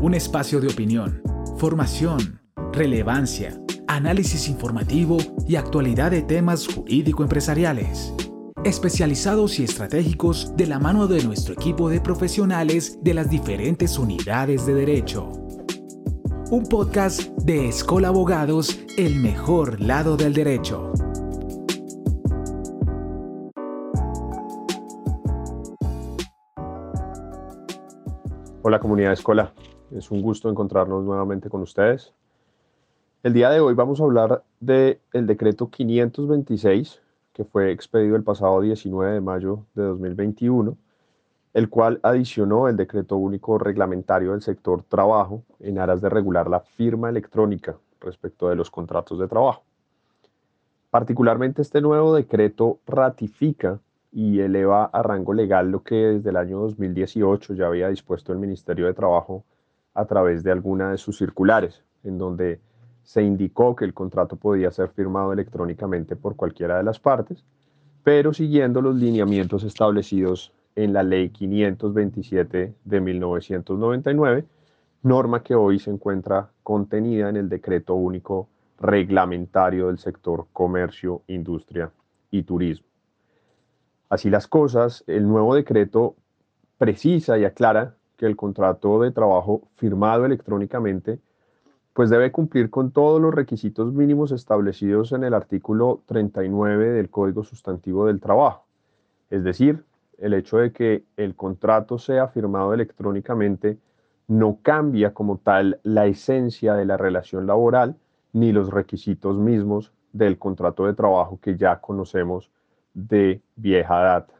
un espacio de opinión, formación, relevancia, análisis informativo y actualidad de temas jurídico-empresariales, especializados y estratégicos de la mano de nuestro equipo de profesionales de las diferentes unidades de derecho. Un podcast de Escola Abogados, el mejor lado del derecho. Hola comunidad Escola, es un gusto encontrarnos nuevamente con ustedes. El día de hoy vamos a hablar del el decreto 526 que fue expedido el pasado 19 de mayo de 2021, el cual adicionó el decreto único reglamentario del sector trabajo en aras de regular la firma electrónica respecto de los contratos de trabajo. Particularmente este nuevo decreto ratifica y eleva a rango legal lo que desde el año 2018 ya había dispuesto el Ministerio de Trabajo a través de alguna de sus circulares, en donde se indicó que el contrato podía ser firmado electrónicamente por cualquiera de las partes, pero siguiendo los lineamientos establecidos en la Ley 527 de 1999, norma que hoy se encuentra contenida en el Decreto Único Reglamentario del Sector Comercio, Industria y Turismo. Así las cosas, el nuevo decreto precisa y aclara que el contrato de trabajo firmado electrónicamente pues debe cumplir con todos los requisitos mínimos establecidos en el artículo 39 del Código Sustantivo del Trabajo. Es decir, el hecho de que el contrato sea firmado electrónicamente no cambia como tal la esencia de la relación laboral ni los requisitos mismos del contrato de trabajo que ya conocemos de vieja data.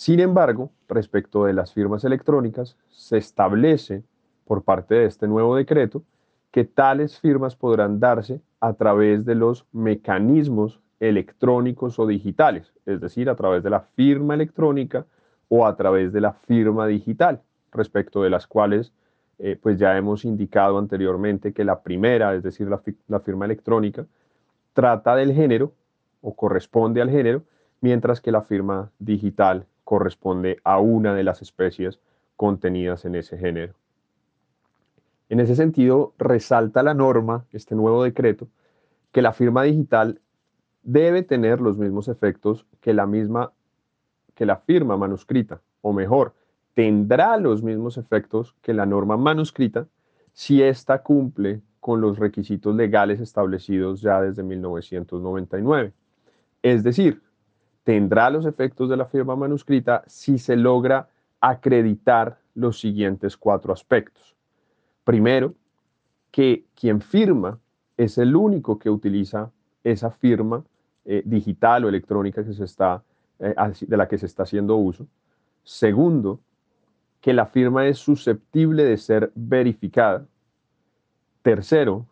Sin embargo, respecto de las firmas electrónicas, se establece por parte de este nuevo decreto que tales firmas podrán darse a través de los mecanismos electrónicos o digitales, es decir, a través de la firma electrónica o a través de la firma digital, respecto de las cuales eh, pues ya hemos indicado anteriormente que la primera, es decir, la firma electrónica, trata del género o corresponde al género mientras que la firma digital corresponde a una de las especies contenidas en ese género. En ese sentido, resalta la norma, este nuevo decreto, que la firma digital debe tener los mismos efectos que la misma que la firma manuscrita, o mejor, tendrá los mismos efectos que la norma manuscrita si ésta cumple con los requisitos legales establecidos ya desde 1999. Es decir, tendrá los efectos de la firma manuscrita si se logra acreditar los siguientes cuatro aspectos. Primero, que quien firma es el único que utiliza esa firma eh, digital o electrónica eh, de la que se está haciendo uso. Segundo, que la firma es susceptible de ser verificada. Tercero,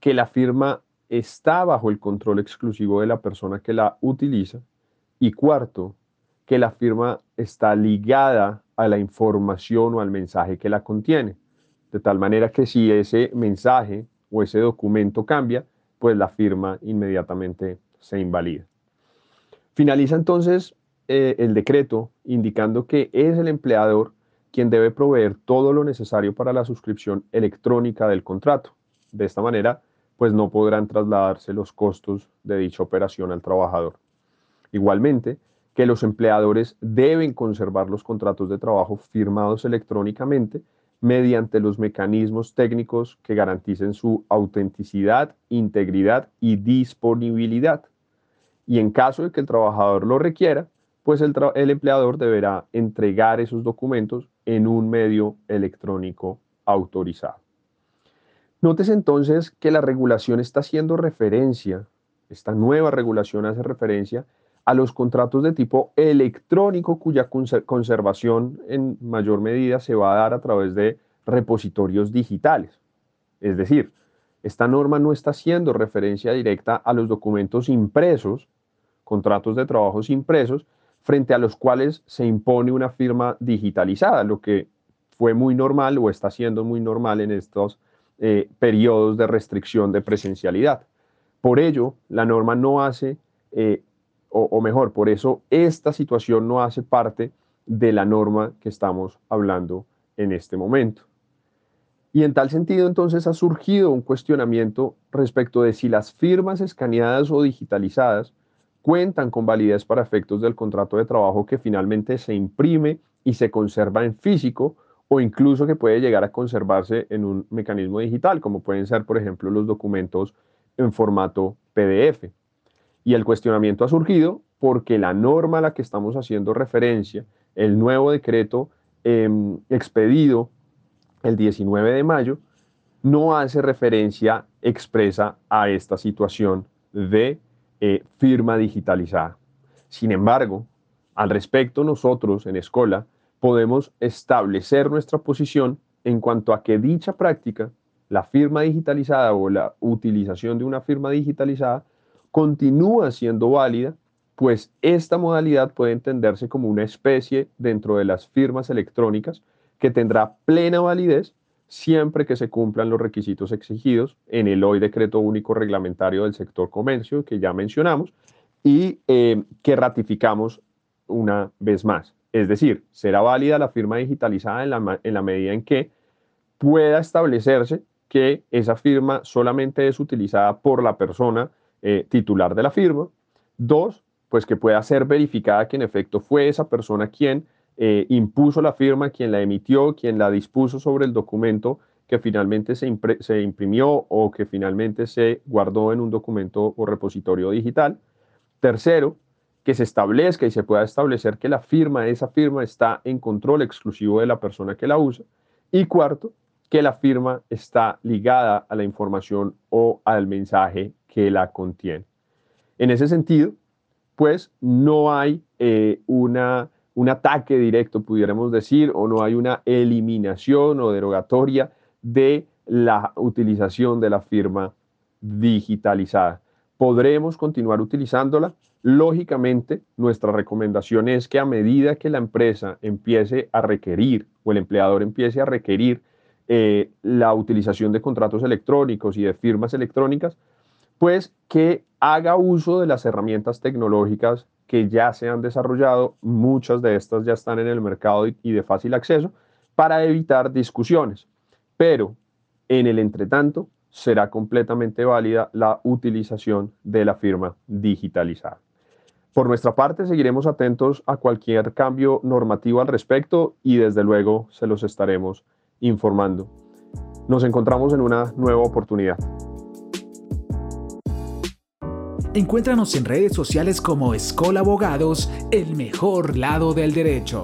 que la firma está bajo el control exclusivo de la persona que la utiliza. Y cuarto, que la firma está ligada a la información o al mensaje que la contiene. De tal manera que si ese mensaje o ese documento cambia, pues la firma inmediatamente se invalida. Finaliza entonces eh, el decreto indicando que es el empleador quien debe proveer todo lo necesario para la suscripción electrónica del contrato. De esta manera, pues no podrán trasladarse los costos de dicha operación al trabajador. Igualmente, que los empleadores deben conservar los contratos de trabajo firmados electrónicamente mediante los mecanismos técnicos que garanticen su autenticidad, integridad y disponibilidad. Y en caso de que el trabajador lo requiera, pues el, el empleador deberá entregar esos documentos en un medio electrónico autorizado. Notes entonces que la regulación está haciendo referencia, esta nueva regulación hace referencia a los contratos de tipo electrónico cuya conservación en mayor medida se va a dar a través de repositorios digitales. Es decir, esta norma no está haciendo referencia directa a los documentos impresos, contratos de trabajos impresos, frente a los cuales se impone una firma digitalizada, lo que fue muy normal o está siendo muy normal en estos eh, periodos de restricción de presencialidad. Por ello, la norma no hace eh, o, mejor, por eso esta situación no hace parte de la norma que estamos hablando en este momento. Y en tal sentido, entonces, ha surgido un cuestionamiento respecto de si las firmas escaneadas o digitalizadas cuentan con validez para efectos del contrato de trabajo que finalmente se imprime y se conserva en físico o incluso que puede llegar a conservarse en un mecanismo digital, como pueden ser, por ejemplo, los documentos en formato PDF. Y el cuestionamiento ha surgido porque la norma a la que estamos haciendo referencia, el nuevo decreto em, expedido el 19 de mayo, no hace referencia expresa a esta situación de eh, firma digitalizada. Sin embargo, al respecto, nosotros en Escola podemos establecer nuestra posición en cuanto a que dicha práctica, la firma digitalizada o la utilización de una firma digitalizada, continúa siendo válida, pues esta modalidad puede entenderse como una especie dentro de las firmas electrónicas que tendrá plena validez siempre que se cumplan los requisitos exigidos en el hoy decreto único reglamentario del sector comercio que ya mencionamos y eh, que ratificamos una vez más. Es decir, será válida la firma digitalizada en la, en la medida en que pueda establecerse que esa firma solamente es utilizada por la persona eh, titular de la firma. Dos, pues que pueda ser verificada que en efecto fue esa persona quien eh, impuso la firma, quien la emitió, quien la dispuso sobre el documento que finalmente se, se, imprimió o que finalmente se guardó en un documento o repositorio digital. Tercero, que se establezca y se pueda establecer que la firma, esa firma está en control exclusivo de la persona que la usa. Y cuarto, que la firma está ligada a la información o al mensaje que la contiene. En ese sentido, pues no hay eh, una un ataque directo, pudiéramos decir, o no hay una eliminación o derogatoria de la utilización de la firma digitalizada. ¿Podremos continuar utilizándola? Lógicamente, nuestra recomendación es que a medida que la empresa empiece a requerir o el empleador empiece a requerir eh, la utilización de contratos electrónicos y de firmas electrónicas, pues que haga uso de las herramientas tecnológicas que ya se han desarrollado, muchas de estas ya están en el mercado y, de fácil acceso, para evitar discusiones. Pero en el entretanto, será completamente válida la utilización de la firma digitalizada. Por nuestra parte, seguiremos atentos a cualquier cambio normativo al respecto y desde luego se los estaremos informando. Nos encontramos en una nueva oportunidad. Encuéntranos en redes sociales como Escola Abogados, el mejor lado del derecho.